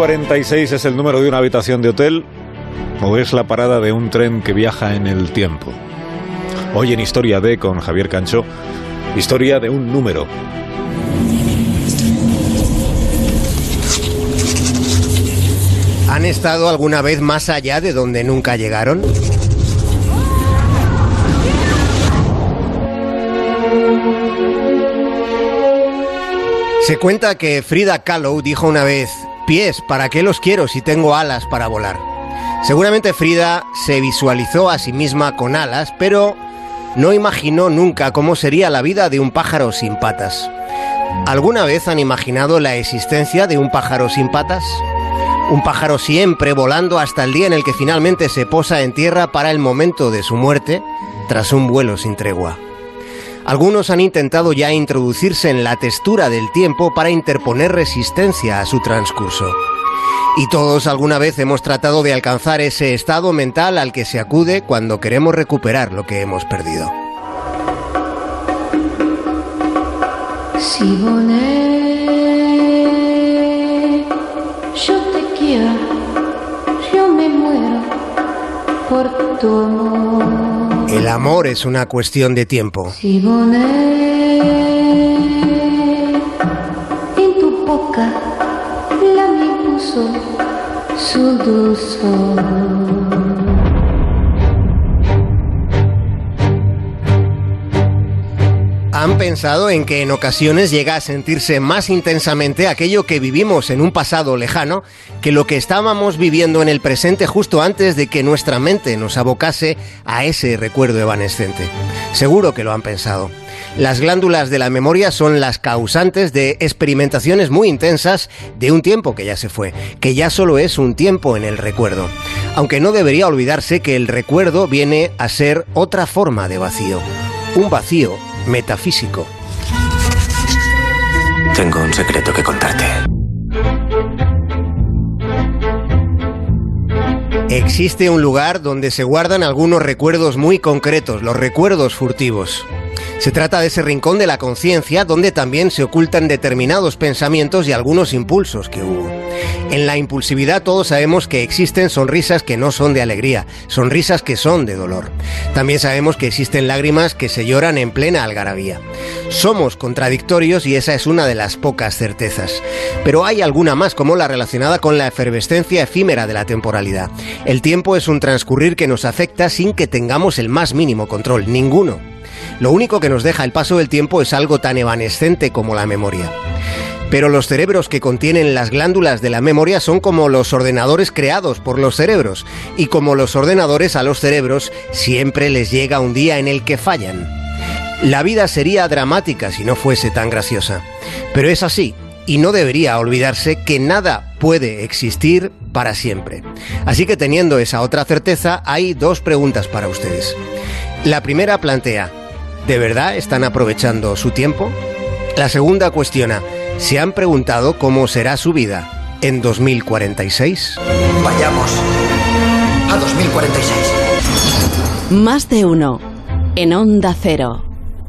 2046 es el número de una habitación de hotel o es la parada de un tren que viaja en el tiempo. Hoy en Historia D con Javier Cancho, historia de un número. ¿Han estado alguna vez más allá de donde nunca llegaron? Se cuenta que Frida Kahlo dijo una vez, pies, ¿para qué los quiero si tengo alas para volar? Seguramente Frida se visualizó a sí misma con alas, pero no imaginó nunca cómo sería la vida de un pájaro sin patas. ¿Alguna vez han imaginado la existencia de un pájaro sin patas? Un pájaro siempre volando hasta el día en el que finalmente se posa en tierra para el momento de su muerte, tras un vuelo sin tregua. Algunos han intentado ya introducirse en la textura del tiempo para interponer resistencia a su transcurso. Y todos alguna vez hemos tratado de alcanzar ese estado mental al que se acude cuando queremos recuperar lo que hemos perdido. Si yo te quiero, yo me muero por tu amor. El amor es una cuestión de tiempo. en tu boca la su dulzor. Pensado en que en ocasiones llega a sentirse más intensamente aquello que vivimos en un pasado lejano que lo que estábamos viviendo en el presente justo antes de que nuestra mente nos abocase a ese recuerdo evanescente? Seguro que lo han pensado. Las glándulas de la memoria son las causantes de experimentaciones muy intensas de un tiempo que ya se fue, que ya solo es un tiempo en el recuerdo. Aunque no debería olvidarse que el recuerdo viene a ser otra forma de vacío. Un vacío metafísico. Tengo un secreto que contarte. Existe un lugar donde se guardan algunos recuerdos muy concretos, los recuerdos furtivos. Se trata de ese rincón de la conciencia donde también se ocultan determinados pensamientos y algunos impulsos que hubo. En la impulsividad todos sabemos que existen sonrisas que no son de alegría, sonrisas que son de dolor. También sabemos que existen lágrimas que se lloran en plena algarabía. Somos contradictorios y esa es una de las pocas certezas. Pero hay alguna más como la relacionada con la efervescencia efímera de la temporalidad. El tiempo es un transcurrir que nos afecta sin que tengamos el más mínimo control, ninguno. Lo único que nos deja el paso del tiempo es algo tan evanescente como la memoria. Pero los cerebros que contienen las glándulas de la memoria son como los ordenadores creados por los cerebros, y como los ordenadores a los cerebros siempre les llega un día en el que fallan. La vida sería dramática si no fuese tan graciosa, pero es así, y no debería olvidarse que nada puede existir para siempre. Así que teniendo esa otra certeza, hay dos preguntas para ustedes. La primera plantea, ¿De verdad están aprovechando su tiempo? La segunda cuestiona, ¿se han preguntado cómo será su vida en 2046? Vayamos a 2046. Más de uno en Onda Cero.